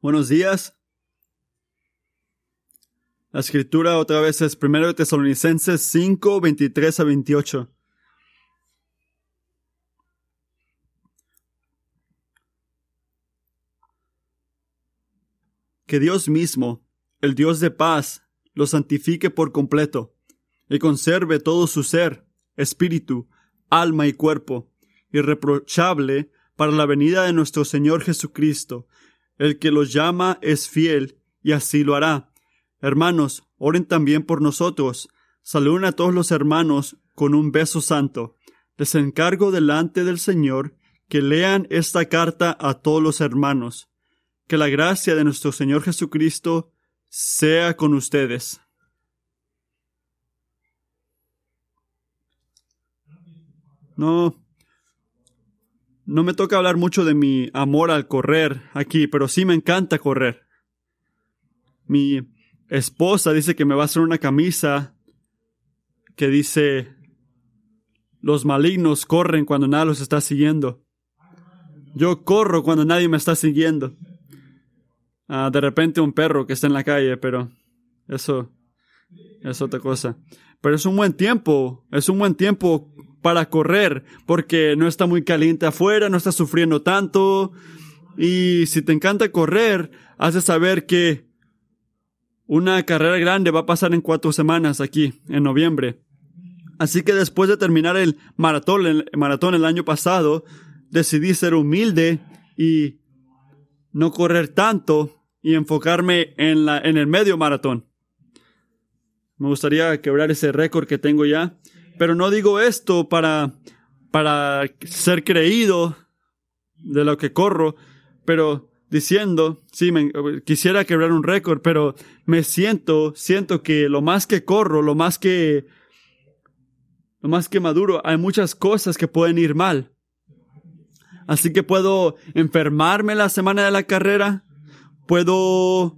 Buenos días. La escritura otra vez es 1 Tesalonicenses 5, 23 a 28. Que Dios mismo, el Dios de paz, lo santifique por completo y conserve todo su ser, espíritu, alma y cuerpo, irreprochable para la venida de nuestro Señor Jesucristo. El que los llama es fiel y así lo hará. Hermanos, oren también por nosotros. Saluden a todos los hermanos con un beso santo. Les encargo delante del Señor que lean esta carta a todos los hermanos. Que la gracia de nuestro Señor Jesucristo sea con ustedes. No, no me toca hablar mucho de mi amor al correr aquí, pero sí me encanta correr. Mi esposa dice que me va a hacer una camisa que dice los malignos corren cuando nadie los está siguiendo. Yo corro cuando nadie me está siguiendo. Ah, de repente un perro que está en la calle, pero eso es otra cosa. Pero es un buen tiempo, es un buen tiempo para correr, porque no está muy caliente afuera, no está sufriendo tanto. Y si te encanta correr, has de saber que una carrera grande va a pasar en cuatro semanas aquí, en noviembre. Así que después de terminar el maratón, el maratón el año pasado, decidí ser humilde y no correr tanto y enfocarme en, la, en el medio maratón. Me gustaría quebrar ese récord que tengo ya pero no digo esto para, para ser creído de lo que corro, pero diciendo, sí, me, quisiera quebrar un récord, pero me siento, siento que lo más que corro, lo más que, lo más que maduro, hay muchas cosas que pueden ir mal. Así que puedo enfermarme la semana de la carrera, puedo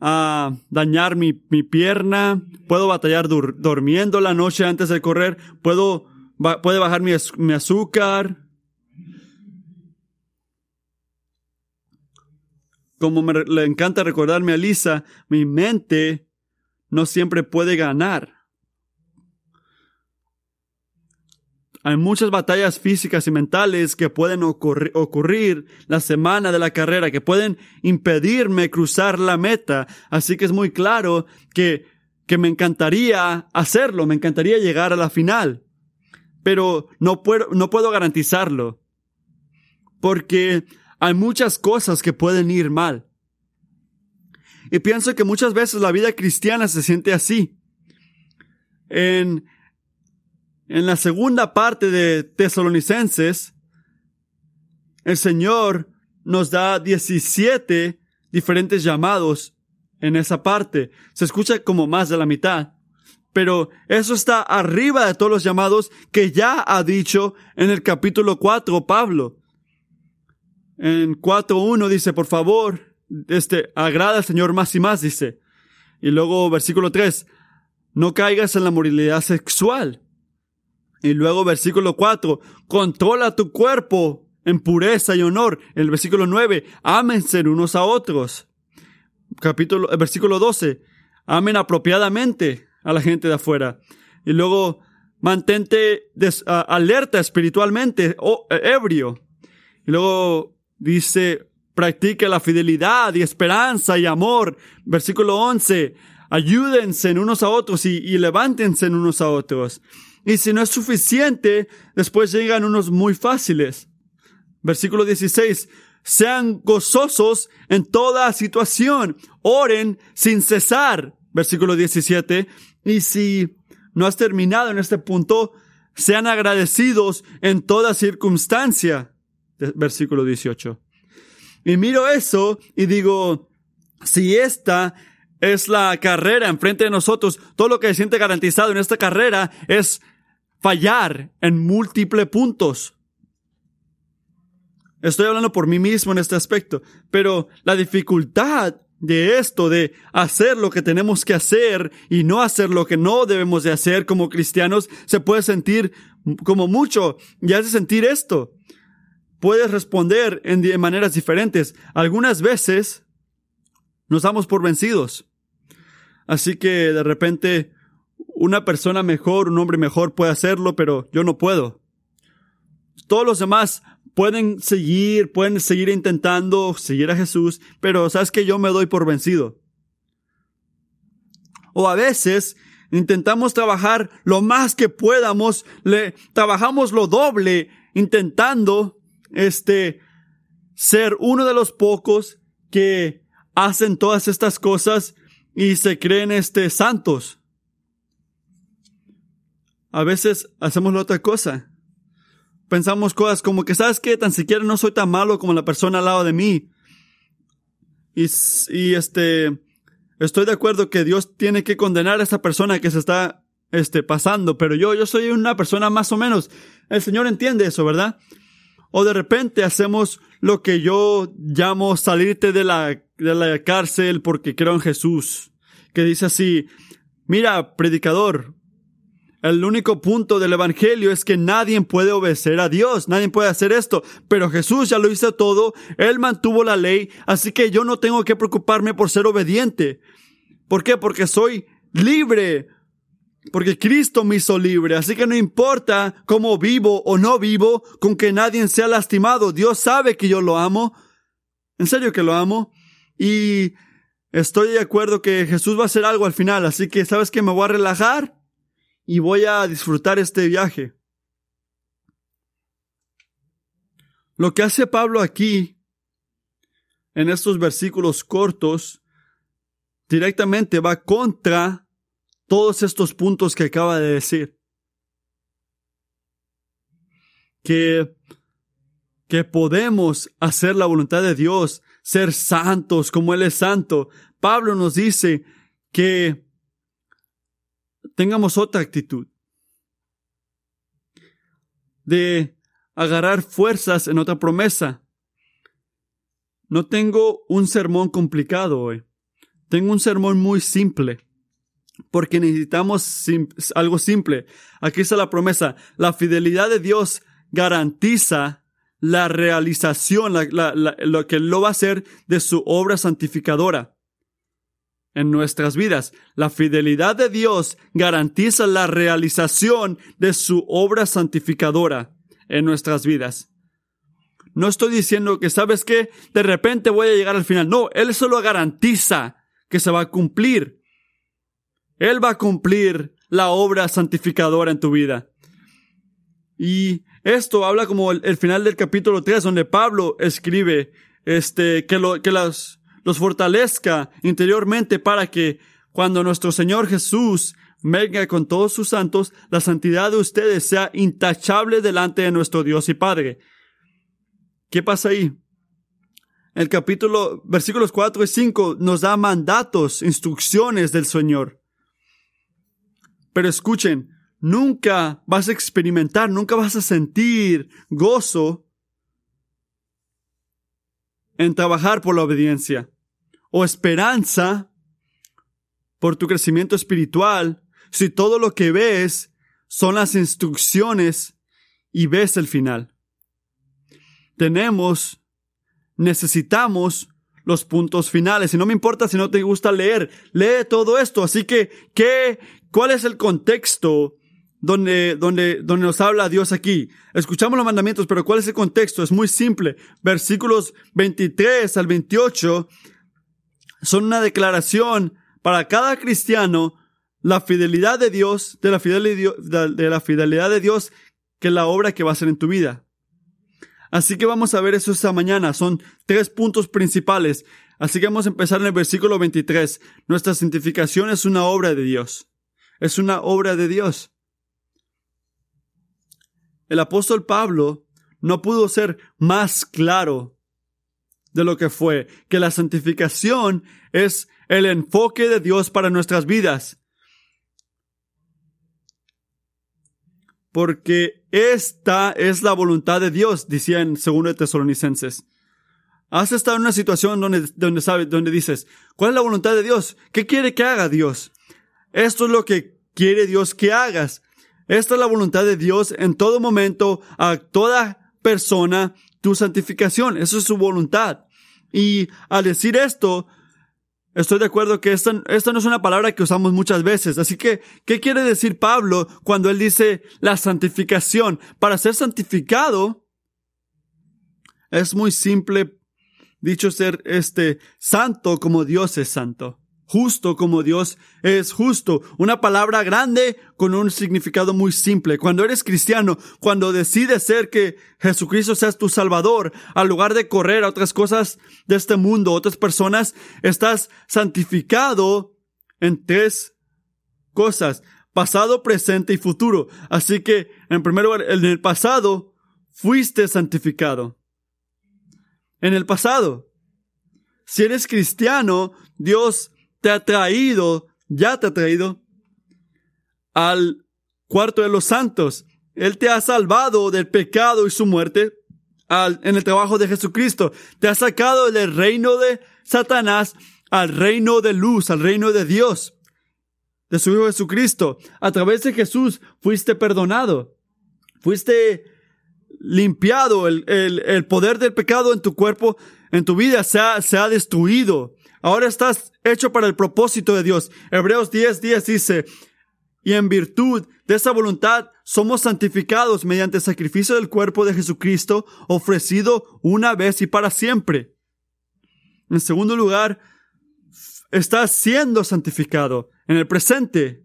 a dañar mi, pierna, puedo batallar durmiendo la noche antes de correr, puedo, puede bajar mi, mi azúcar. Como me, le encanta recordarme a Lisa, mi mente no siempre puede ganar. Hay muchas batallas físicas y mentales que pueden ocurrir, la semana de la carrera, que pueden impedirme cruzar la meta. Así que es muy claro que, que me encantaría hacerlo, me encantaría llegar a la final. Pero no puedo, no puedo garantizarlo. Porque hay muchas cosas que pueden ir mal. Y pienso que muchas veces la vida cristiana se siente así. En, en la segunda parte de Tesalonicenses, el Señor nos da 17 diferentes llamados en esa parte. Se escucha como más de la mitad. Pero eso está arriba de todos los llamados que ya ha dicho en el capítulo 4 Pablo. En 4.1 dice, por favor, este, agrada al Señor más y más, dice. Y luego versículo 3, no caigas en la moralidad sexual y luego versículo 4, controla tu cuerpo en pureza y honor. El versículo 9, ámense unos a otros. Capítulo, el versículo 12, amen apropiadamente a la gente de afuera. Y luego, mantente alerta espiritualmente, o, e, ebrio. Y luego dice, practique la fidelidad y esperanza y amor. Versículo 11, ayúdense unos a otros y, y levántense unos a otros. Y si no es suficiente, después llegan unos muy fáciles. Versículo 16. Sean gozosos en toda situación. Oren sin cesar. Versículo 17. Y si no has terminado en este punto, sean agradecidos en toda circunstancia. Versículo 18. Y miro eso y digo, si esta es la carrera enfrente de nosotros, todo lo que se siente garantizado en esta carrera es fallar en múltiples puntos. Estoy hablando por mí mismo en este aspecto, pero la dificultad de esto, de hacer lo que tenemos que hacer y no hacer lo que no debemos de hacer como cristianos, se puede sentir como mucho y hace sentir esto. Puedes responder en maneras diferentes. Algunas veces nos damos por vencidos. Así que de repente una persona mejor, un hombre mejor puede hacerlo, pero yo no puedo. Todos los demás pueden seguir, pueden seguir intentando seguir a Jesús, pero sabes que yo me doy por vencido. O a veces intentamos trabajar lo más que podamos, le trabajamos lo doble intentando este ser uno de los pocos que hacen todas estas cosas y se creen este santos. A veces hacemos la otra cosa. Pensamos cosas como que, ¿sabes qué? Tan siquiera no soy tan malo como la persona al lado de mí. Y, y este, estoy de acuerdo que Dios tiene que condenar a esa persona que se está, este, pasando, pero yo, yo soy una persona más o menos. El Señor entiende eso, ¿verdad? O de repente hacemos lo que yo llamo salirte de la, de la cárcel porque creo en Jesús. Que dice así, mira, predicador, el único punto del Evangelio es que nadie puede obedecer a Dios, nadie puede hacer esto, pero Jesús ya lo hizo todo, Él mantuvo la ley, así que yo no tengo que preocuparme por ser obediente. ¿Por qué? Porque soy libre, porque Cristo me hizo libre, así que no importa cómo vivo o no vivo, con que nadie sea lastimado, Dios sabe que yo lo amo, en serio que lo amo, y estoy de acuerdo que Jesús va a hacer algo al final, así que sabes que me voy a relajar y voy a disfrutar este viaje. Lo que hace Pablo aquí, en estos versículos cortos, directamente va contra todos estos puntos que acaba de decir. Que, que podemos hacer la voluntad de Dios, ser santos como Él es santo. Pablo nos dice que tengamos otra actitud de agarrar fuerzas en otra promesa. No tengo un sermón complicado hoy. Tengo un sermón muy simple. Porque necesitamos algo simple. Aquí está la promesa. La fidelidad de Dios garantiza la realización, lo que lo va a hacer de su obra santificadora en nuestras vidas. La fidelidad de Dios garantiza la realización de su obra santificadora en nuestras vidas. No estoy diciendo que, ¿sabes qué? De repente voy a llegar al final. No, Él solo garantiza que se va a cumplir. Él va a cumplir la obra santificadora en tu vida. Y esto habla como el, final del capítulo 3, donde Pablo escribe, este, que lo, que las, los fortalezca interiormente para que cuando nuestro Señor Jesús venga con todos sus santos, la santidad de ustedes sea intachable delante de nuestro Dios y Padre. ¿Qué pasa ahí? El capítulo, versículos 4 y 5 nos da mandatos, instrucciones del Señor. Pero escuchen, nunca vas a experimentar, nunca vas a sentir gozo en trabajar por la obediencia o esperanza por tu crecimiento espiritual si todo lo que ves son las instrucciones y ves el final. Tenemos, necesitamos los puntos finales. Y no me importa si no te gusta leer, lee todo esto. Así que, ¿qué, cuál es el contexto donde, donde, donde nos habla Dios aquí? Escuchamos los mandamientos, pero ¿cuál es el contexto? Es muy simple. Versículos 23 al 28 son una declaración para cada cristiano la fidelidad de Dios, de la fidelidad de, la fidelidad de Dios, que es la obra que va a hacer en tu vida. Así que vamos a ver eso esta mañana. Son tres puntos principales. Así que vamos a empezar en el versículo 23. Nuestra santificación es una obra de Dios. Es una obra de Dios. El apóstol Pablo no pudo ser más claro de lo que fue, que la santificación es el enfoque de Dios para nuestras vidas. Porque esta es la voluntad de Dios, decía en 2 Tesalonicenses. Has estado en una situación donde, donde sabes, donde dices, ¿cuál es la voluntad de Dios? ¿Qué quiere que haga Dios? Esto es lo que quiere Dios que hagas. Esta es la voluntad de Dios en todo momento, a toda persona, tu santificación. Eso es su voluntad. Y al decir esto, estoy de acuerdo que esta, esta no es una palabra que usamos muchas veces. Así que, ¿qué quiere decir Pablo cuando él dice la santificación? Para ser santificado, es muy simple dicho ser este santo como Dios es santo justo como Dios es justo. Una palabra grande con un significado muy simple. Cuando eres cristiano, cuando decides ser que Jesucristo sea tu salvador, al lugar de correr a otras cosas de este mundo, otras personas, estás santificado en tres cosas. Pasado, presente y futuro. Así que, en primer lugar, en el pasado, fuiste santificado. En el pasado. Si eres cristiano, Dios te ha traído, ya te ha traído al cuarto de los santos. Él te ha salvado del pecado y su muerte en el trabajo de Jesucristo. Te ha sacado del reino de Satanás al reino de luz, al reino de Dios, de su Hijo Jesucristo. A través de Jesús fuiste perdonado. Fuiste limpiado. El, poder del pecado en tu cuerpo, en tu vida se ha destruido. Ahora estás hecho para el propósito de Dios. Hebreos 10, 10 dice, y en virtud de esa voluntad somos santificados mediante el sacrificio del cuerpo de Jesucristo ofrecido una vez y para siempre. En segundo lugar, estás siendo santificado en el presente,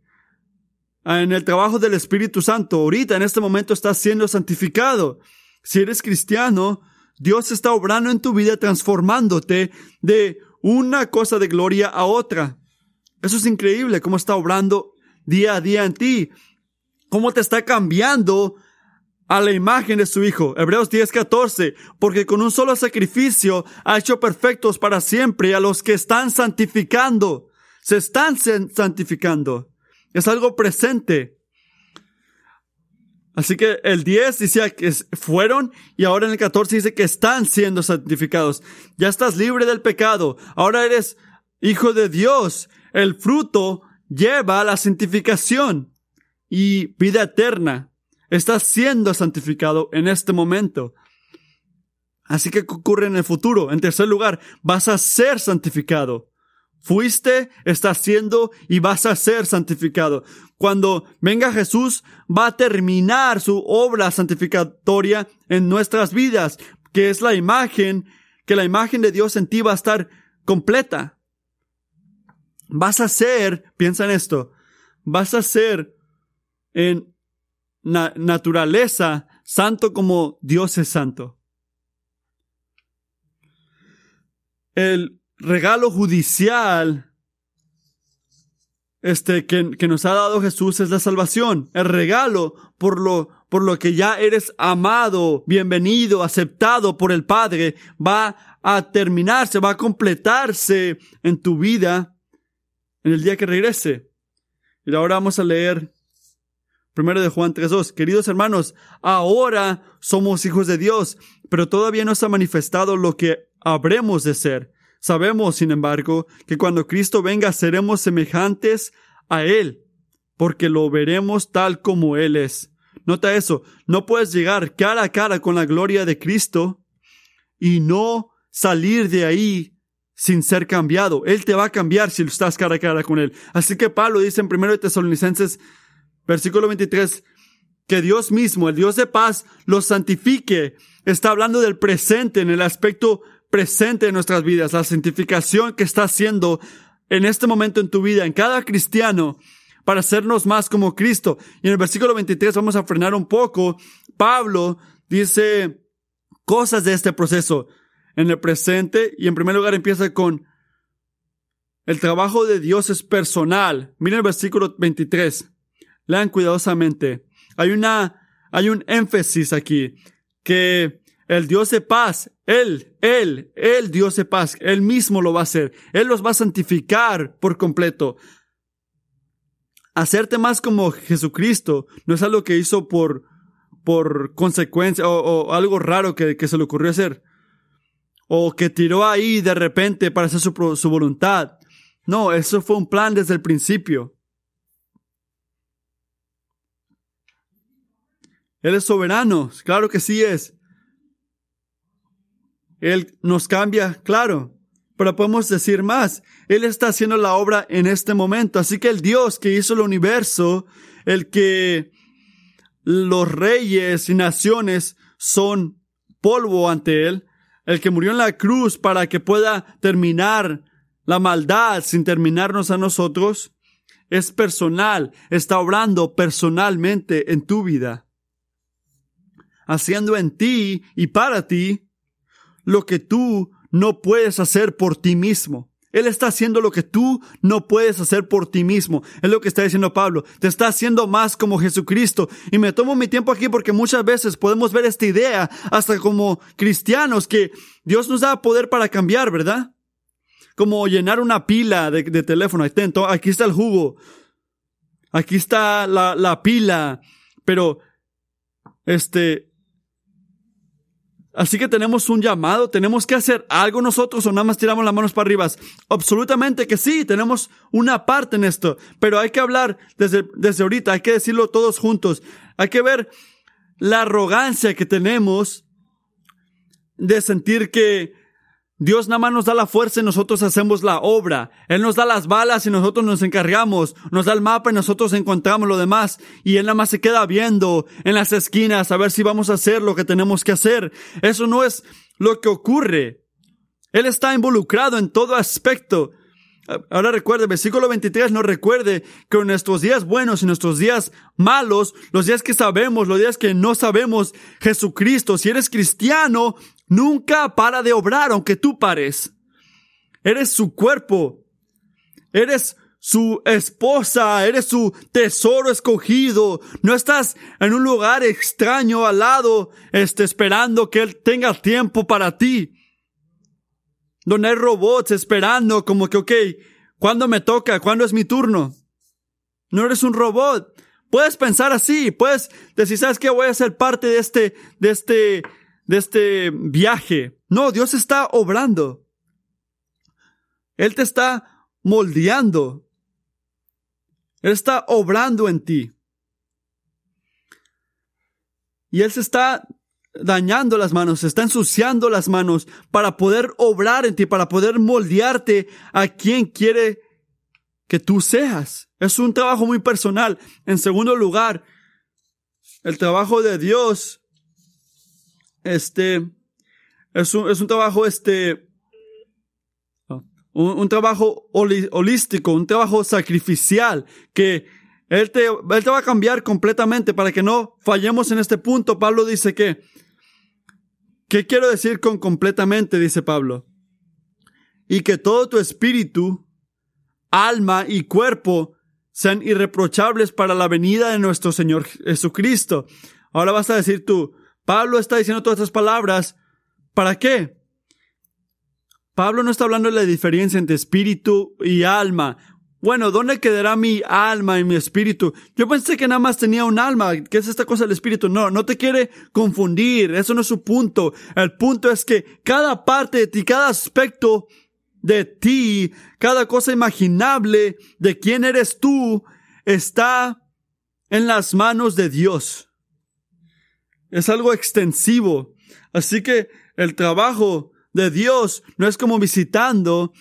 en el trabajo del Espíritu Santo. Ahorita, en este momento, estás siendo santificado. Si eres cristiano, Dios está obrando en tu vida, transformándote de una cosa de gloria a otra. Eso es increíble, cómo está obrando día a día en ti, cómo te está cambiando a la imagen de su Hijo. Hebreos 10:14, porque con un solo sacrificio ha hecho perfectos para siempre a los que están santificando. Se están santificando. Es algo presente. Así que el 10 dice que fueron y ahora en el 14 dice que están siendo santificados. Ya estás libre del pecado. Ahora eres hijo de Dios. El fruto lleva a la santificación y vida eterna. Estás siendo santificado en este momento. Así que ¿qué ocurre en el futuro? En tercer lugar, vas a ser santificado. Fuiste, estás siendo y vas a ser santificado. Cuando venga Jesús, va a terminar su obra santificatoria en nuestras vidas, que es la imagen, que la imagen de Dios en ti va a estar completa. Vas a ser, piensa en esto, vas a ser en naturaleza santo como Dios es santo. El regalo judicial este, que, que, nos ha dado Jesús es la salvación. El regalo por lo, por lo que ya eres amado, bienvenido, aceptado por el Padre, va a terminarse, va a completarse en tu vida en el día que regrese. Y ahora vamos a leer primero de Juan 3.2. Queridos hermanos, ahora somos hijos de Dios, pero todavía no se ha manifestado lo que habremos de ser. Sabemos, sin embargo, que cuando Cristo venga seremos semejantes a Él, porque lo veremos tal como Él es. Nota eso, no puedes llegar cara a cara con la gloria de Cristo y no salir de ahí sin ser cambiado. Él te va a cambiar si estás cara a cara con Él. Así que Pablo dice en 1 Tesalonicenses, versículo 23, que Dios mismo, el Dios de paz, los santifique. Está hablando del presente en el aspecto presente en nuestras vidas, la santificación que está haciendo en este momento en tu vida, en cada cristiano, para hacernos más como Cristo. Y en el versículo 23 vamos a frenar un poco. Pablo dice cosas de este proceso en el presente y en primer lugar empieza con el trabajo de Dios es personal. Miren el versículo 23. Lean cuidadosamente. Hay una, hay un énfasis aquí que el Dios de paz, Él, Él, Él, Dios de paz, Él mismo lo va a hacer. Él los va a santificar por completo. Hacerte más como Jesucristo no es algo que hizo por, por consecuencia o, algo raro que, que, se le ocurrió hacer. O que tiró ahí de repente para hacer su, su voluntad. No, eso fue un plan desde el principio. Él es soberano, claro que sí es. Él nos cambia, claro, Pero podemos decir más. Él está haciendo la obra en este momento. Así que el Dios que hizo el universo, el que los reyes y naciones son polvo ante Él, el que murió en la cruz para que pueda terminar la maldad sin terminarnos a nosotros, es personal, está obrando personalmente en tu vida, haciendo en ti y para ti lo que tú no puedes hacer por ti mismo. Él está haciendo lo que tú no puedes hacer por ti mismo. Es lo que está diciendo Pablo. Te está haciendo más como Jesucristo. Y me tomo mi tiempo aquí porque muchas veces podemos ver esta idea hasta como cristianos que Dios nos da poder para cambiar, ¿verdad? Como llenar una pila de, teléfono. Aquí está el jugo. Aquí está la, la pila. Pero, este, Así que tenemos un llamado, tenemos que hacer algo nosotros o nada más tiramos las manos para arriba. Absolutamente que sí, tenemos una parte en esto, pero hay que hablar desde, desde ahorita, hay que decirlo todos juntos. Hay que ver la arrogancia que tenemos de sentir que Dios nada más nos da la fuerza y nosotros hacemos la obra. Él nos da las balas y nosotros nos encargamos. Nos da el mapa y nosotros encontramos lo demás. Y Él nada más se queda viendo en las esquinas a ver si vamos a hacer lo que tenemos que hacer. Eso no es lo que ocurre. Él está involucrado en todo aspecto. Ahora recuerde, versículo 23 nos recuerde que en nuestros días buenos y nuestros días malos, los días que sabemos, los días que no sabemos, Jesucristo, si eres cristiano, nunca para de obrar aunque tú pares. Eres su cuerpo. Eres su esposa, eres su tesoro escogido. No estás en un lugar extraño al lado, este, esperando que él tenga tiempo para ti donde hay robots esperando como que, ok, ¿cuándo me toca? ¿Cuándo es mi turno? No eres un robot. Puedes pensar así, puedes decir, ¿sabes qué? Voy a ser parte de este, de este, de este viaje. No, Dios está obrando. Él te está moldeando. Él está obrando en ti. Y Él se está dañando las manos, se está ensuciando las manos para poder obrar en ti, para poder moldearte a quien quiere que tú seas. Es un trabajo muy personal. En segundo lugar, el trabajo de Dios, este, es un, es un trabajo, este, un, trabajo holístico, un trabajo sacrificial que él te, él te va a cambiar completamente para que no fallemos en este punto. Pablo dice que ¿Qué quiero decir con completamente? Dice Pablo. Y que todo tu espíritu, alma y cuerpo sean irreprochables para la venida de nuestro Señor Jesucristo. Ahora vas a decir tú, Pablo está diciendo todas estas palabras, ¿para qué? Pablo no está hablando de la diferencia entre espíritu y alma bueno, ¿dónde quedará mi alma y mi espíritu? Yo pensé que nada más tenía un alma. ¿Qué es esta cosa del espíritu? No, no te quiere confundir. Eso no es su punto. El punto es que cada parte de ti, cada aspecto de ti, cada cosa imaginable de quién eres tú, está en las manos de Dios. Es algo extensivo. Así que el trabajo de Dios no es como visitando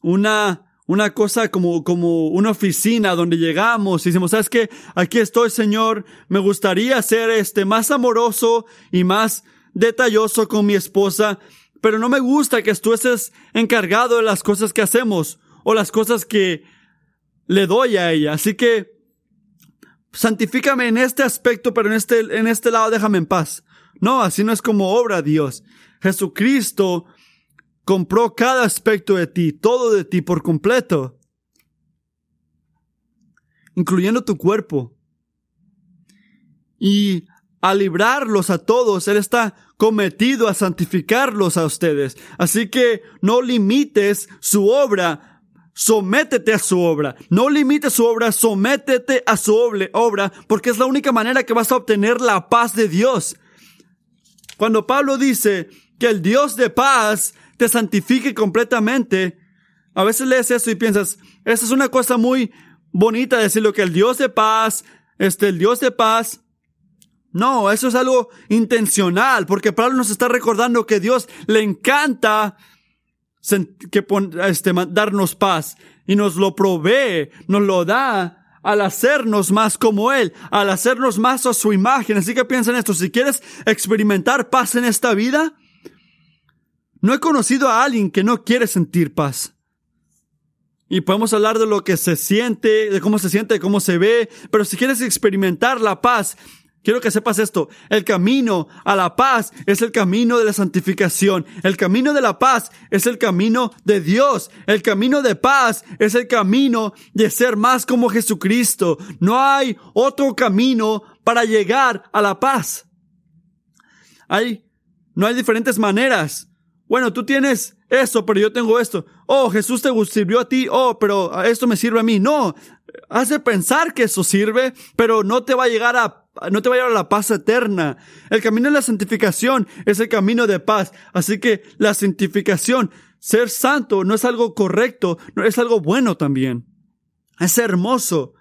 una una cosa como, como una oficina donde llegamos y decimos, ¿sabes qué? Aquí estoy, Señor. Me gustaría ser este más amoroso y más detalloso con mi esposa, pero no me gusta que tú estés encargado de las cosas que hacemos o las cosas que le doy a ella. Así que santifícame en este aspecto, pero en este, en este lado déjame en paz. No, así no es como obra Dios. Jesucristo compró cada aspecto de ti, todo de ti por completo, incluyendo tu cuerpo. Y al librarlos a todos, Él está cometido a santificarlos a ustedes. Así que no limites su obra, sométete a su obra. No limites su obra, sométete a su obra, porque es la única manera que vas a obtener la paz de Dios. Cuando Pablo dice que el Dios de paz te santifique completamente. A veces lees eso y piensas, esa es una cosa muy bonita decirlo que el Dios de paz, este, el Dios de paz. No, eso es algo intencional, porque Pablo nos está recordando que Dios le encanta que este, darnos paz y nos lo provee, nos lo da al hacernos más como Él, al hacernos más a su imagen. Así que piensa en esto, si quieres experimentar paz en esta vida, no he conocido a alguien que no quiere sentir paz. Y podemos hablar de lo que se siente, de cómo se siente, de cómo se ve, pero si quieres experimentar la paz, quiero que sepas esto, el camino a la paz es el camino de la santificación, el camino de la paz es el camino de Dios, el camino de paz es el camino de ser más como Jesucristo. No hay otro camino para llegar a la paz. Hay, no hay diferentes maneras. Bueno, tú tienes eso, pero yo tengo esto. Oh, Jesús te sirvió a ti. Oh, pero esto me sirve a mí. No, hace pensar que eso sirve, pero no te va a llegar a no te va a llevar a la paz eterna. El camino de la santificación es el camino de paz. Así que la santificación, ser santo, no es algo correcto, no es algo bueno también. Es hermoso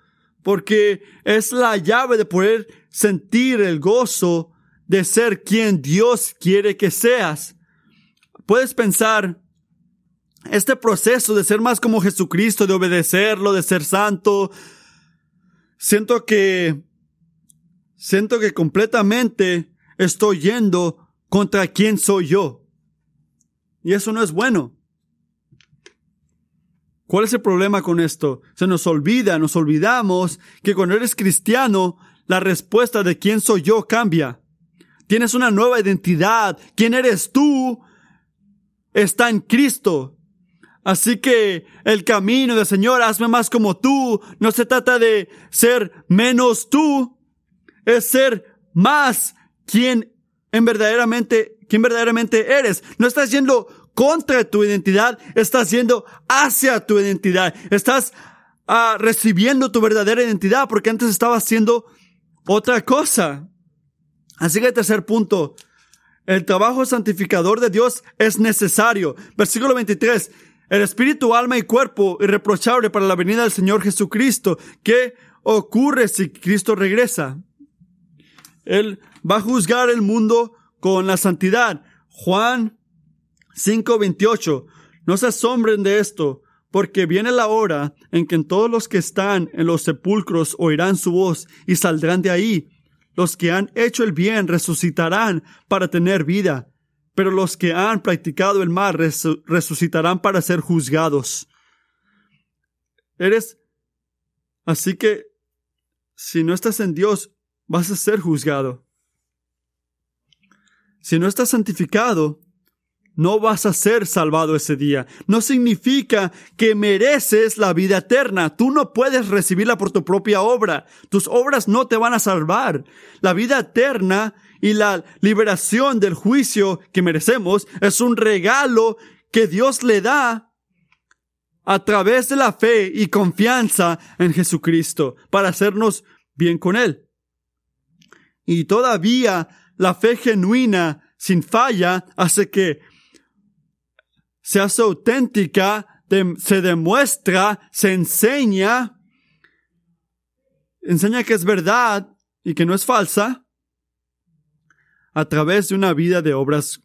porque es la llave de poder sentir el gozo de ser quien Dios quiere que seas puedes pensar, este proceso de ser más como Jesucristo, de obedecerlo, de ser santo, siento que, siento que completamente estoy yendo contra quién soy yo. Y eso no es bueno. ¿Cuál es el problema con esto? Se nos olvida, nos olvidamos que cuando eres cristiano, la respuesta de quién soy yo cambia. Tienes una nueva identidad. ¿Quién eres tú? está en Cristo. Así que el camino del Señor, hazme más como tú, no se trata de ser menos tú, es ser más quien en verdaderamente, quien verdaderamente eres. No estás yendo contra tu identidad, estás yendo hacia tu identidad. Estás ah, recibiendo tu verdadera identidad porque antes estabas haciendo otra cosa. Así que el tercer punto, el trabajo santificador de Dios es necesario. Versículo 23. El espíritu, alma y cuerpo irreprochable para la venida del Señor Jesucristo. ¿Qué ocurre si Cristo regresa? Él va a juzgar el mundo con la santidad. Juan 5:28. No se asombren de esto, porque viene la hora en que todos los que están en los sepulcros oirán su voz y saldrán de ahí los que han hecho el bien resucitarán para tener vida, pero los que han practicado el mal resucitarán para ser juzgados. Eres así que si no estás en Dios, vas a ser juzgado. Si no estás santificado, no vas a ser salvado ese día. No significa que mereces la vida eterna. Tú no puedes recibirla por tu propia obra. Tus obras no te van a salvar. La vida eterna y la liberación del juicio que merecemos es un regalo que Dios le da a través de la fe y confianza en Jesucristo para hacernos bien con Él. Y todavía la fe genuina sin falla hace que se hace auténtica, se demuestra, se enseña, enseña que es verdad y que no es falsa a través de una vida de obras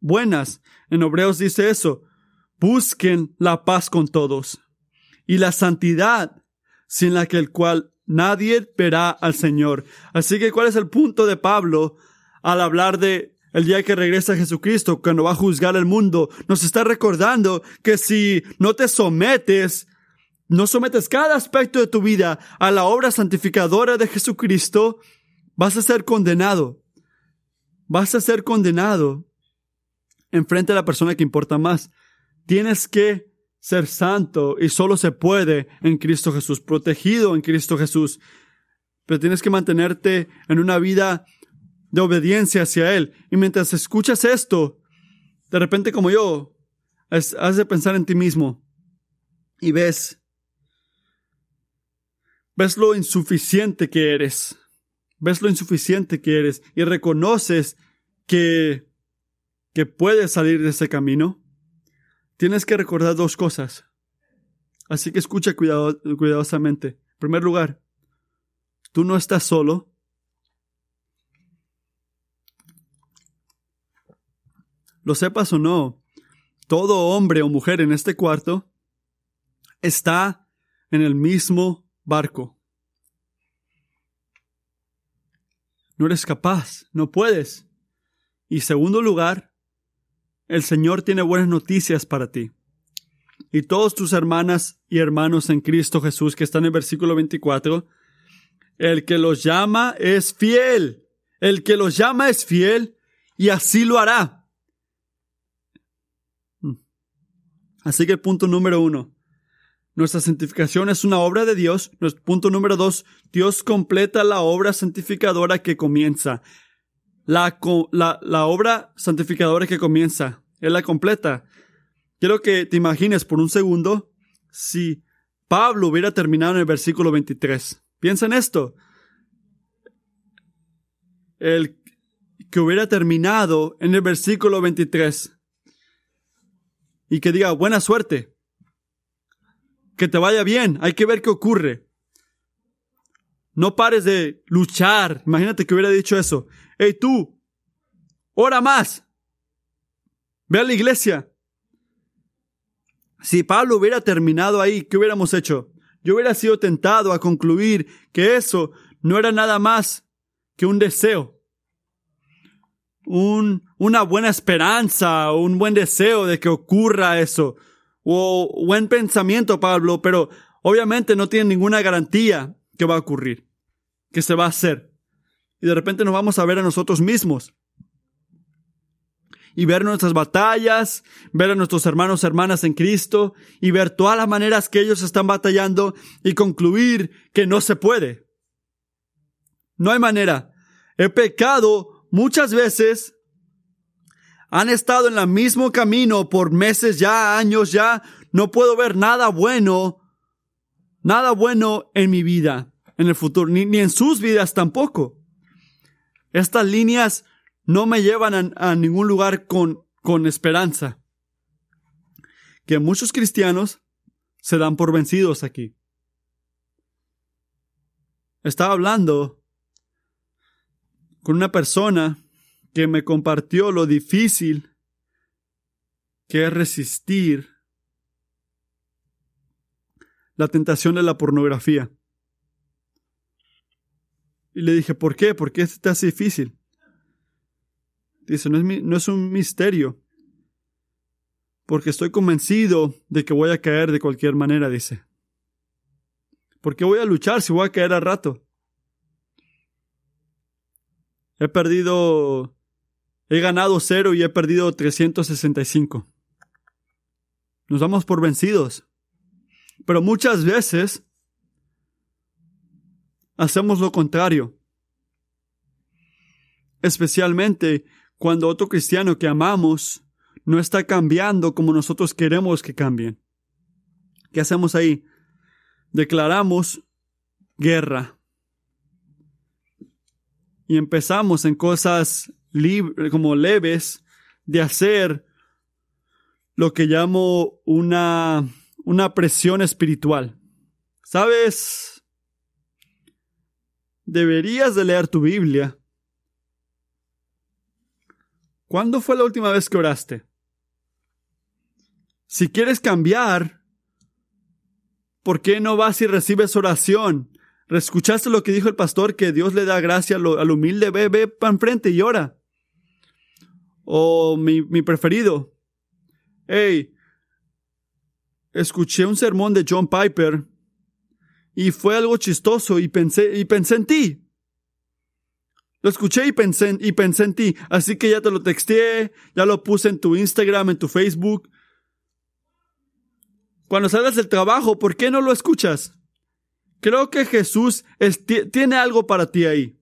buenas. En Hebreos dice eso, busquen la paz con todos y la santidad sin la que el cual nadie verá al Señor. Así que, ¿cuál es el punto de Pablo al hablar de el día que regresa Jesucristo, cuando va a juzgar el mundo, nos está recordando que si no te sometes, no sometes cada aspecto de tu vida a la obra santificadora de Jesucristo, vas a ser condenado. Vas a ser condenado en frente a la persona que importa más. Tienes que ser santo y solo se puede en Cristo Jesús, protegido en Cristo Jesús. Pero tienes que mantenerte en una vida de obediencia hacia Él. Y mientras escuchas esto, de repente como yo, has de pensar en ti mismo y ves, ves lo insuficiente que eres, ves lo insuficiente que eres y reconoces que, que puedes salir de ese camino. Tienes que recordar dos cosas. Así que escucha cuidadosamente. En primer lugar, tú no estás solo. lo sepas o no, todo hombre o mujer en este cuarto está en el mismo barco. No eres capaz, no puedes. Y segundo lugar, el Señor tiene buenas noticias para ti. Y todos tus hermanas y hermanos en Cristo Jesús que están en versículo 24, el que los llama es fiel. El que los llama es fiel y así lo hará. Mm. Así que punto número uno, nuestra santificación es una obra de Dios. Punto número dos, Dios completa la obra santificadora que comienza. La obra santificadora que comienza, Él la completa. Quiero que te imagines por un segundo si Pablo hubiera terminado en el versículo 23. Piensa en esto. El que hubiera terminado en el versículo 23 y que diga buena suerte que te vaya bien, hay que ver qué ocurre. No pares de luchar. Imagínate que hubiera dicho eso. Hey tú, ora más. Ve a la iglesia. Si Pablo hubiera terminado ahí, ¿qué hubiéramos hecho? Yo hubiera sido tentado a concluir que eso no era nada más que un deseo. Un, una buena esperanza, un buen deseo de que ocurra eso o buen pensamiento, Pablo, pero obviamente no tiene ninguna garantía que va a ocurrir, que se va a hacer. Y de repente nos vamos a ver a nosotros mismos y ver nuestras batallas, ver a nuestros hermanos hermanas en Cristo y ver todas las maneras que ellos están batallando y concluir que no se puede. No hay manera. He pecado muchas veces han estado en el mismo camino por meses ya, años ya. No puedo ver nada bueno, nada bueno en mi vida, en el futuro, ni, en sus vidas tampoco. Estas líneas no me llevan a, ningún lugar con, con esperanza. Que muchos cristianos se dan por vencidos aquí. Estaba hablando con una persona que me compartió lo difícil que es resistir la tentación de la pornografía. Y le dije, ¿por qué? ¿Por qué te hace difícil? Dice, no es, no es un misterio. Porque estoy convencido de que voy a caer de cualquier manera, dice. ¿Por qué voy a luchar si voy a caer al rato? He perdido He ganado cero y he perdido 365. Nos damos por vencidos. Pero muchas veces hacemos lo contrario. Especialmente cuando otro cristiano que amamos no está cambiando como nosotros queremos que cambien. ¿Qué hacemos ahí? Declaramos guerra. Y empezamos en cosas como leves de hacer lo que llamo una, una presión espiritual. ¿Sabes? Deberías de leer tu Biblia. ¿Cuándo fue la última vez que oraste? Si quieres cambiar, ¿por qué no vas y recibes oración? ¿Escuchaste lo que dijo el pastor? Que Dios le da gracia al, al humilde. Ve, ve para enfrente y ora. O mi, mi preferido. Hey, escuché un sermón de John Piper y fue algo chistoso y pensé, y pensé en ti. Lo escuché y pensé, y pensé en ti. Así que ya te lo texté, ya lo puse en tu Instagram, en tu Facebook. Cuando salgas del trabajo, ¿por qué no lo escuchas? Creo que Jesús tiene algo para ti ahí.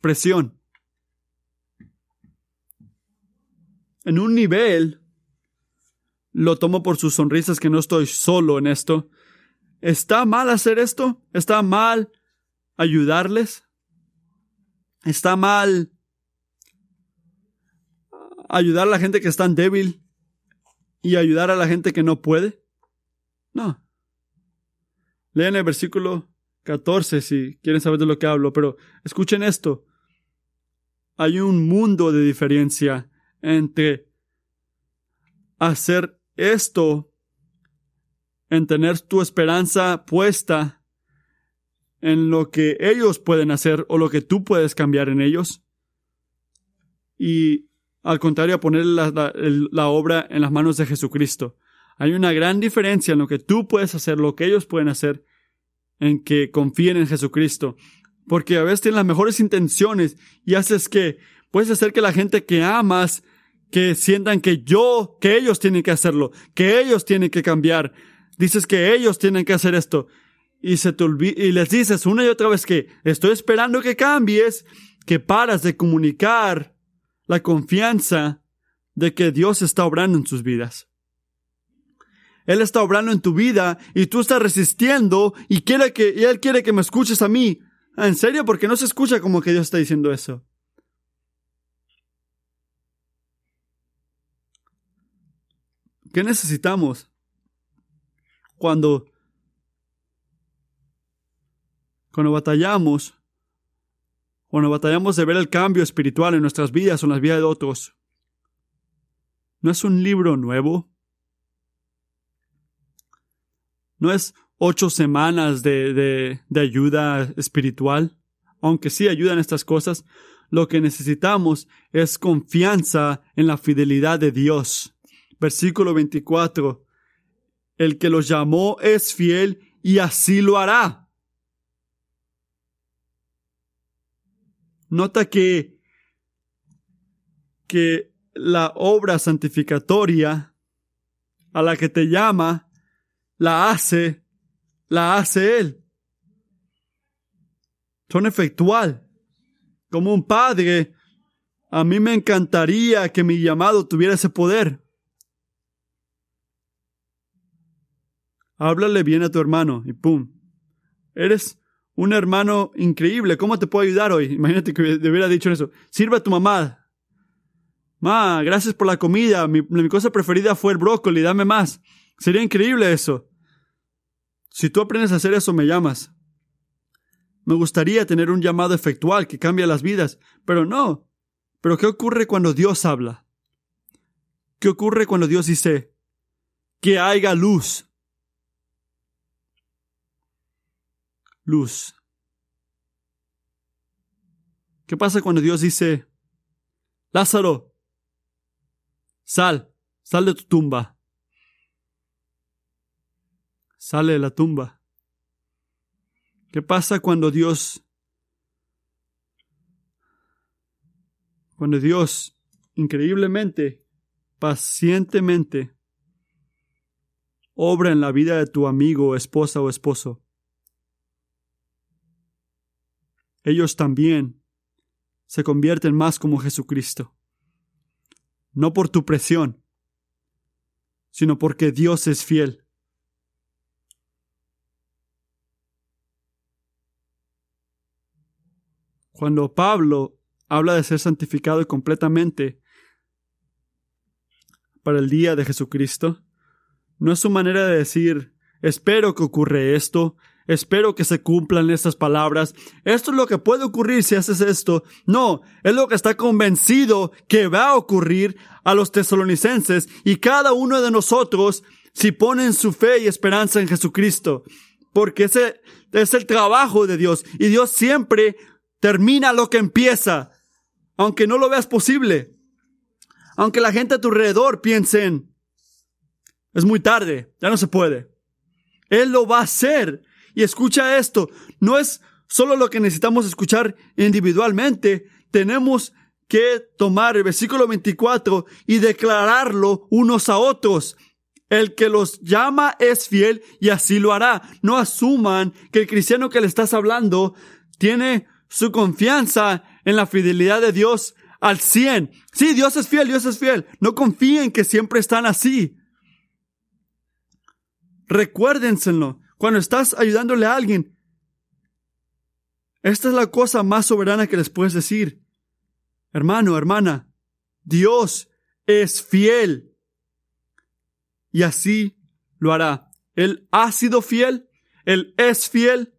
Presión. en un nivel, lo tomo por sus sonrisas que no estoy solo en esto. ¿Está mal hacer esto? ¿Está mal ayudarles? ¿Está mal ayudar a la gente que es tan débil y ayudar a la gente que no puede? No. Lean el versículo 14 si quieren saber de lo que hablo, pero escuchen esto. Hay un mundo de diferencia entre hacer esto, en tener tu esperanza puesta en lo que ellos pueden hacer o lo que tú puedes cambiar en ellos. Y al contrario, poner la, la, obra en las manos de Jesucristo. Hay una gran diferencia en lo que tú puedes hacer, lo que ellos pueden hacer, en que confíen en Jesucristo. Porque a veces tienen las mejores intenciones y haces que puedes hacer que la gente que amas que sientan que yo, que ellos tienen que hacerlo, que ellos tienen que cambiar. Dices que ellos tienen que hacer esto. Y se te y les dices una y otra vez que estoy esperando que cambies, que paras de comunicar la confianza de que Dios está obrando en sus vidas. Él está obrando en tu vida y tú estás resistiendo y quiere que, y Él quiere que me escuches a mí. Ah, ¿En serio? Porque no se escucha como que Dios está diciendo eso. ¿Qué necesitamos cuando, cuando batallamos, cuando batallamos de ver el cambio espiritual en nuestras vidas o en las vidas de otros? ¿No es un libro nuevo? ¿No es ocho semanas de, de, de ayuda espiritual? Aunque sí ayudan estas cosas, lo que necesitamos es confianza en la fidelidad de Dios versículo 24. El que los llamó es fiel y así lo hará. Nota que, que la obra santificatoria a la que te llama, la hace, la hace Él. Son efectual. Como un padre, a mí me encantaría que mi llamado tuviera ese poder. háblale bien a tu hermano y pum. Eres un hermano increíble. ¿Cómo te puedo ayudar hoy? Imagínate que te hubiera dicho eso. Sirve a tu mamá. Ma, gracias por la comida. Mi, cosa preferida fue el brócoli. Dame más. Sería increíble eso. Si tú aprendes a hacer eso, me llamas. Me gustaría tener un llamado efectual que cambie las vidas, pero no. Pero ¿qué ocurre cuando Dios habla? ¿Qué ocurre cuando Dios dice que haya luz? Luz. ¿Qué pasa cuando Dios dice, Lázaro, sal, sal de tu tumba? Sale de la tumba. ¿Qué pasa cuando Dios, cuando Dios increíblemente, pacientemente, obra en la vida de tu amigo, esposa o esposo? Ellos también se convierten más como Jesucristo. No por tu presión, sino porque Dios es fiel. Cuando Pablo habla de ser santificado completamente para el día de Jesucristo, no es su manera de decir, espero que ocurre esto, Espero que se cumplan estas palabras. Esto es lo que puede ocurrir si haces esto. No, es lo que está convencido que va a ocurrir a los tesalonicenses y cada uno de nosotros si ponen su fe y esperanza en Jesucristo. Porque ese es el trabajo de Dios y Dios siempre termina lo que empieza, aunque no lo veas posible. Aunque la gente a tu alrededor piensen, es muy tarde, ya no se puede. Él lo va a hacer y escucha esto, no es solo lo que necesitamos escuchar individualmente, tenemos que tomar el versículo 24 y declararlo unos a otros. El que los llama es fiel y así lo hará. No asuman que el cristiano que le estás hablando tiene su confianza en la fidelidad de Dios al 100. Sí, Dios es fiel, Dios es fiel. No confíen que siempre están así. Recuérdenselo. Cuando estás ayudándole a alguien, esta es la cosa más soberana que les puedes decir. Hermano, hermana, Dios es fiel. Y así lo hará. Él ha sido fiel, Él es fiel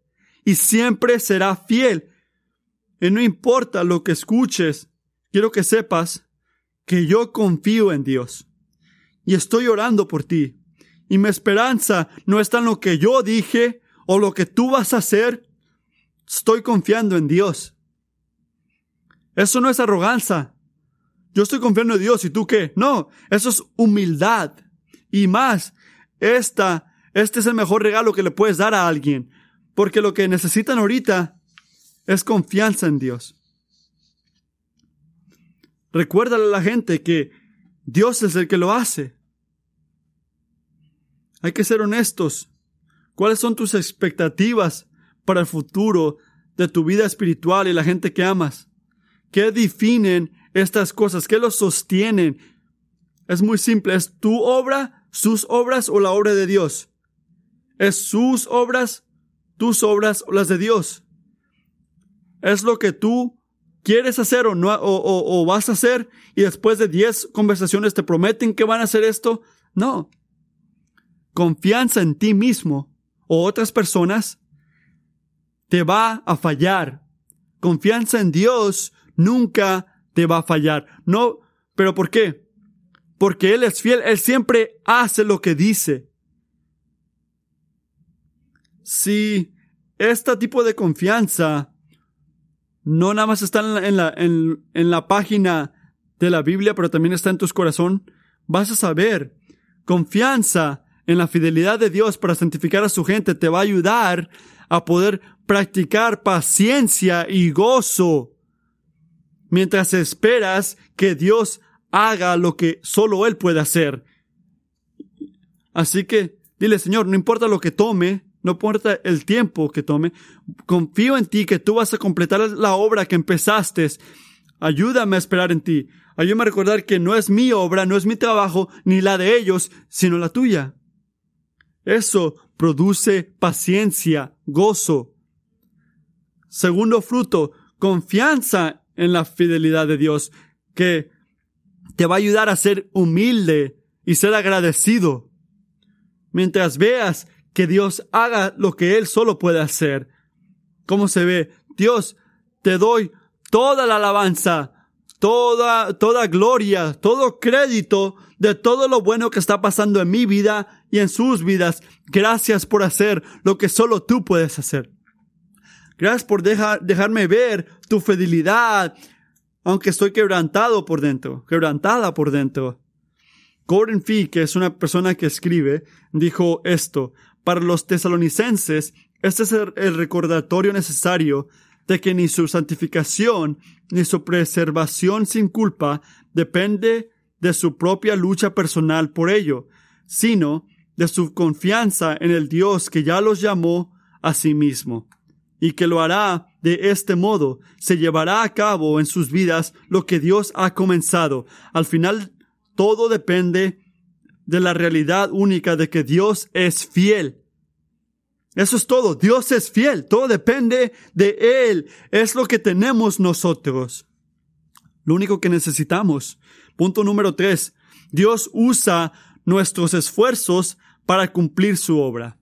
y siempre será fiel. Y no importa lo que escuches, quiero que sepas que yo confío en Dios. y estoy orando por ti. Y mi esperanza no está en lo que yo dije o lo que tú vas a hacer. Estoy confiando en Dios. Eso no es arrogancia. Yo estoy confiando en Dios y tú qué. No, eso es humildad. Y más, esta, este es el mejor regalo que le puedes dar a alguien. Porque lo que necesitan ahorita es confianza en Dios. Recuérdale a la gente que Dios es el que lo hace. Hay que ser honestos. ¿Cuáles son tus expectativas para el futuro de tu vida espiritual y la gente que amas? ¿Qué definen estas cosas? ¿Qué los sostienen? Es muy simple. ¿Es tu obra, sus obras o la obra de Dios? ¿Es sus obras, tus obras o las de Dios? ¿Es lo que tú quieres hacer o, no, o, vas a hacer y después de 10 conversaciones te prometen que van a hacer esto? No. Confianza en ti mismo o otras personas te va a fallar. Confianza en Dios nunca te va a fallar. No, pero ¿por qué? Porque Él es fiel, Él siempre hace lo que dice. Si este tipo de confianza no nada más está en la, en, la página de la Biblia, pero también está en tu corazón, vas a saber. Confianza en la fidelidad de Dios para santificar a su gente te va a ayudar a poder practicar paciencia y gozo mientras esperas que Dios haga lo que solo Él puede hacer. Así que dile, Señor, no importa lo que tome, no importa el tiempo que tome, confío en ti que tú vas a completar la obra que empezaste. Ayúdame a esperar en ti. Ayúdame a recordar que no es mi obra, no es mi trabajo, ni la de ellos, sino la tuya. Eso produce paciencia, gozo. Segundo fruto, confianza en la fidelidad de Dios, que te va a ayudar a ser humilde y ser agradecido. Mientras veas que Dios haga lo que Él solo puede hacer. ¿Cómo se ve? Dios, te doy toda la alabanza, toda, toda gloria, todo crédito de todo lo bueno que está pasando en mi vida y en sus vidas. Gracias por hacer lo que solo tú puedes hacer. Gracias por dejarme ver tu fidelidad, aunque estoy quebrantado por dentro, quebrantada por dentro. Gordon Fee, que es una persona que escribe, dijo esto, para los tesalonicenses, este es el, recordatorio necesario de que ni su santificación ni su preservación sin culpa depende de su propia lucha personal por ello, sino de su confianza en el Dios que ya los llamó a sí mismo, y que lo hará de este modo, se llevará a cabo en sus vidas lo que Dios ha comenzado. Al final, todo depende de la realidad única de que Dios es fiel. Eso es todo. Dios es fiel. Todo depende de Él. Es lo que tenemos nosotros. Lo único que necesitamos. Punto número tres. Dios usa nuestros esfuerzos para cumplir su obra.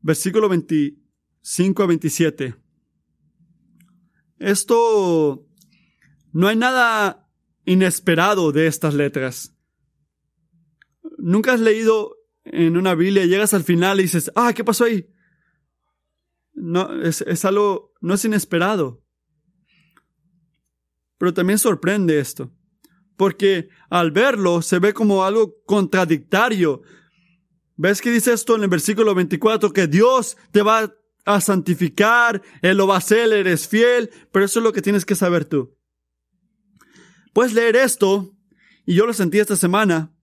Versículo 25 a 27. Esto no hay nada inesperado de estas letras. Nunca has leído en una Biblia, llegas al final y dices, ah, ¿qué pasó ahí? No, es, es algo, no es inesperado. Pero también sorprende esto, porque al verlo se ve como algo contradictorio. ¿Ves que dice esto en el versículo 24? Que Dios te va a santificar, Él lo va a hacer, eres fiel, pero eso es lo que tienes que saber tú. Puedes leer esto, y yo lo sentí esta semana,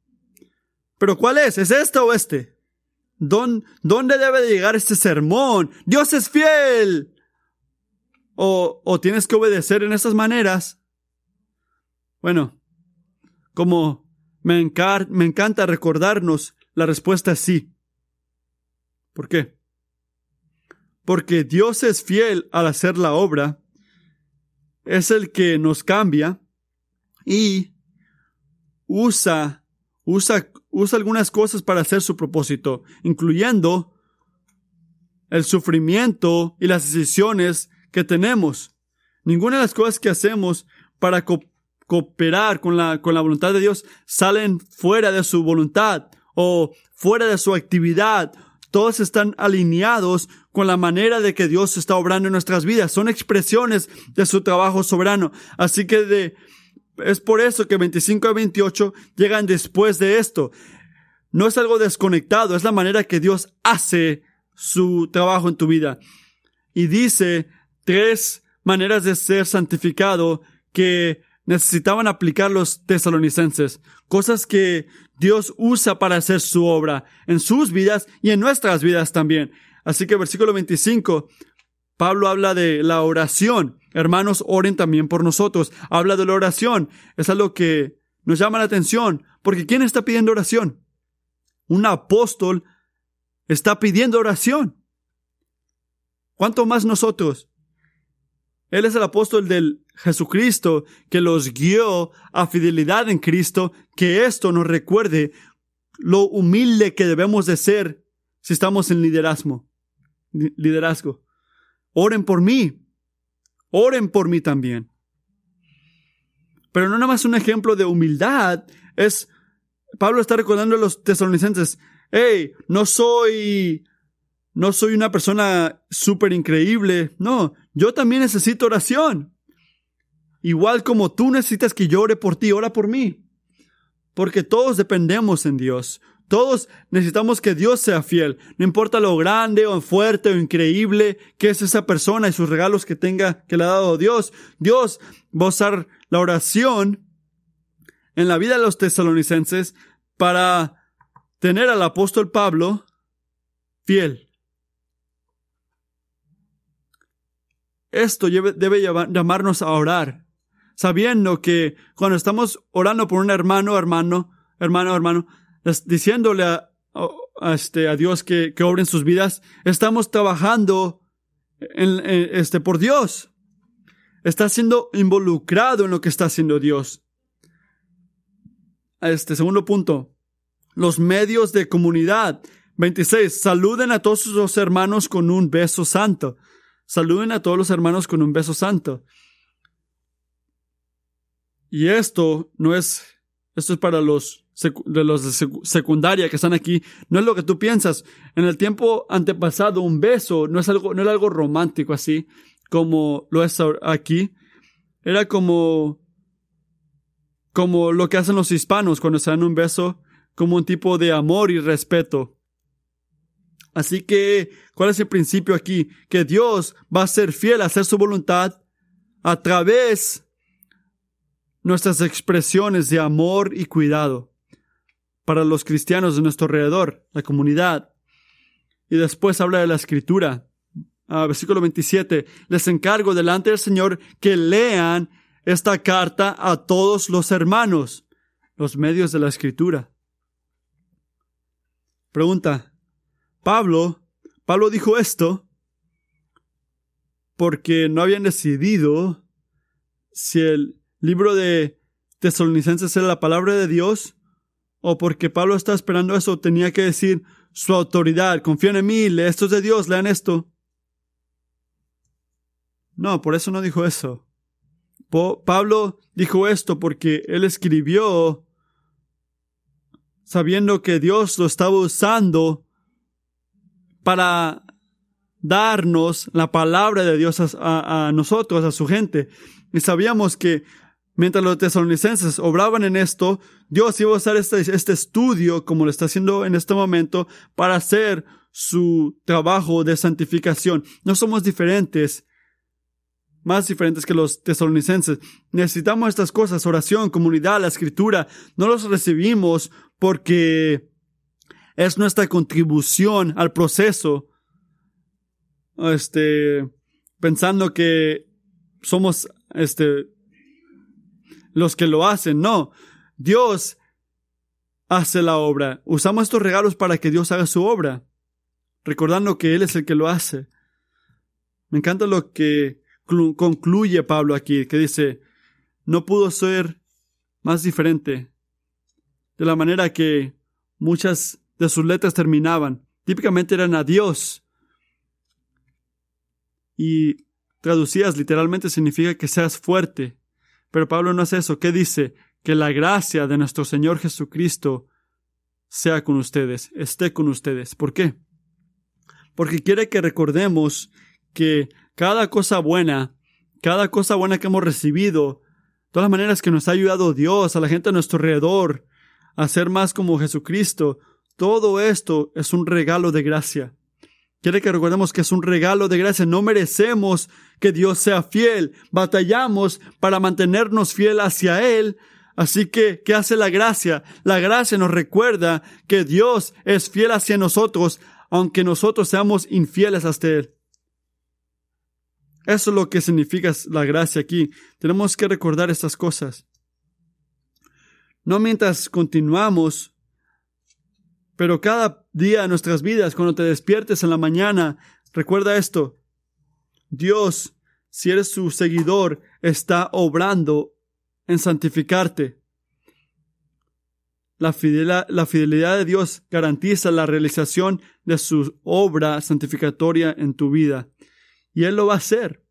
pero ¿cuál es? ¿Es este o este? ¿Dónde debe de llegar este sermón? Dios es fiel. O, o tienes que obedecer en estas maneras. Bueno, como me, me encanta recordarnos, la respuesta es sí. ¿Por qué? Porque Dios es fiel al hacer la obra, es el que nos cambia, y usa, usa, usa algunas cosas para hacer su propósito, incluyendo el sufrimiento y las decisiones que tenemos. Ninguna de las cosas que hacemos para cooperar con la, con la voluntad de Dios salen fuera de su voluntad o fuera de su actividad. Todos están alineados con la manera de que Dios está obrando en nuestras vidas. Son expresiones de su trabajo soberano. Así que de, es por eso que 25 a 28 llegan después de esto. No es algo desconectado, es la manera que Dios hace su trabajo en tu vida. Y dice tres maneras de ser santificado que necesitaban aplicar los tesalonicenses, cosas que Dios usa para hacer su obra en sus vidas y en nuestras vidas también. Así que versículo 25, Pablo habla de la oración. Hermanos, oren también por nosotros. Habla de la oración. Es algo que nos llama la atención, porque ¿quién está pidiendo oración? Un apóstol está pidiendo oración. ¿Cuánto más nosotros? Él es el apóstol del Jesucristo que los guió a fidelidad en Cristo, que esto nos recuerde lo humilde que debemos de ser si estamos en liderazgo. Liderazgo. Oren por mí. Oren por mí también. Pero no nada más un ejemplo de humildad, es Pablo está recordando a los tesalonicenses, hey, no soy no soy una persona súper increíble. No, yo también necesito oración. Igual como tú necesitas que yo ore por ti, ora por mí. Porque todos dependemos en Dios. Todos necesitamos que Dios sea fiel. No importa lo grande o fuerte o increíble que es esa persona y sus regalos que tenga, que le ha dado Dios. Dios va a usar la oración en la vida de los tesalonicenses para tener al apóstol Pablo fiel. Esto debe llamarnos a orar, sabiendo que cuando estamos orando por un hermano, hermano, hermano, hermano, diciéndole a, este, a Dios que, que obre en sus vidas, estamos trabajando este, por Dios. Está siendo involucrado en lo que está haciendo Dios. Este segundo punto, los medios de comunidad. 26. Saluden a todos sus hermanos con un beso santo. Saluden a todos los hermanos con un beso santo. Y esto no es, esto es para los de los de secundaria que están aquí, no es lo que tú piensas. En el tiempo antepasado, un beso no es algo, no era algo romántico así, como lo es aquí. Era como, como lo que hacen los hispanos cuando se dan un beso, como un tipo de amor y respeto. Así que, ¿cuál es el principio aquí? Que Dios va a ser fiel a hacer su voluntad a través nuestras expresiones de amor y cuidado para los cristianos de nuestro alrededor, la comunidad. Y después habla de la escritura. Ah, versículo 27. Les encargo delante del Señor que lean esta carta a todos los hermanos, los medios de la escritura. Pregunta, Pablo, Pablo dijo esto porque no habían decidido si el libro de Tesalonicenses era la palabra de Dios o porque Pablo está esperando eso, tenía que decir su autoridad, confían en mí, esto es de Dios, lean esto. No, por eso no dijo eso. Pablo dijo esto porque él escribió sabiendo que Dios lo estaba usando para darnos la palabra de Dios a, nosotros, a su gente. Y sabíamos que mientras los tesalonicenses obraban en esto, Dios iba a usar este, este estudio, como lo está haciendo en este momento, para hacer su trabajo de santificación. No somos diferentes, más diferentes que los tesalonicenses. Necesitamos estas cosas, oración, comunidad, la escritura. No los recibimos porque es nuestra contribución al proceso. Este, pensando que somos, este, los que lo hacen. No, Dios hace la obra. Usamos estos regalos para que Dios haga su obra, recordando que Él es el que lo hace. Me encanta lo que concluye Pablo aquí, que dice, no pudo ser más diferente de la manera que muchas de sus letras terminaban. Típicamente eran adiós. Y traducidas literalmente significa que seas fuerte. Pero Pablo no hace eso. ¿Qué dice? Que la gracia de nuestro Señor Jesucristo sea con ustedes, esté con ustedes. ¿Por qué? Porque quiere que recordemos que cada cosa buena, cada cosa buena que hemos recibido, todas las maneras que nos ha ayudado Dios, a la gente a nuestro alrededor, a ser más como Jesucristo, todo esto es un regalo de gracia. Quiere que recordemos que es un regalo de gracia. No merecemos que Dios sea fiel. Batallamos para mantenernos fiel hacia Él. Así que, ¿qué hace la gracia? La gracia nos recuerda que Dios es fiel hacia nosotros, aunque nosotros seamos infieles hasta Él. Eso es lo que significa la gracia aquí. Tenemos que recordar estas cosas. No mientras continuamos, pero cada día de nuestras vidas, cuando te despiertes en la mañana, recuerda esto. Dios, si eres su seguidor, está obrando en santificarte. La fidelidad, la fidelidad, de Dios garantiza la realización de su obra santificatoria en tu vida. Y Él lo va a hacer.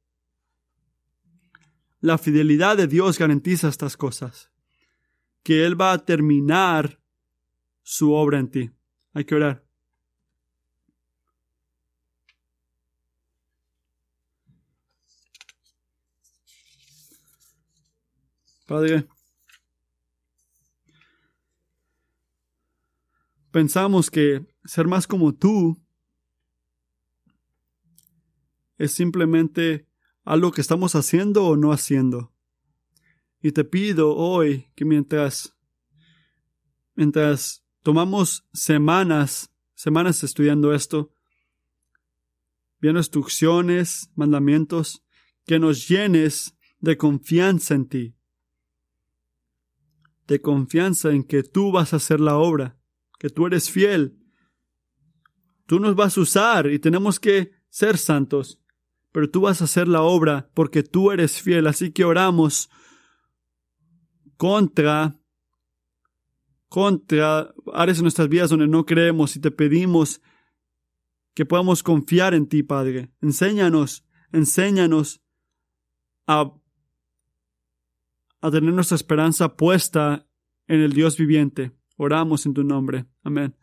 La fidelidad de Dios garantiza estas cosas. Que Él va a terminar su obra en ti. Hay que orar. Padre, pensamos que ser más como tú es simplemente algo que estamos haciendo o no haciendo. Y te pido hoy que mientras, mientras tomamos semanas, semanas estudiando esto, viendo instrucciones, mandamientos, que nos llenes de confianza en ti, de confianza en que tú vas a hacer la obra, que tú eres fiel, tú nos vas a usar y tenemos que ser santos, pero tú vas a hacer la obra porque tú eres fiel. Así que oramos contra, contra áreas en nuestras vidas donde no creemos y te pedimos que podamos confiar en ti, Padre. Enséñanos, enséñanos a, a tener nuestra esperanza puesta en el Dios viviente. Oramos en tu nombre. Amén.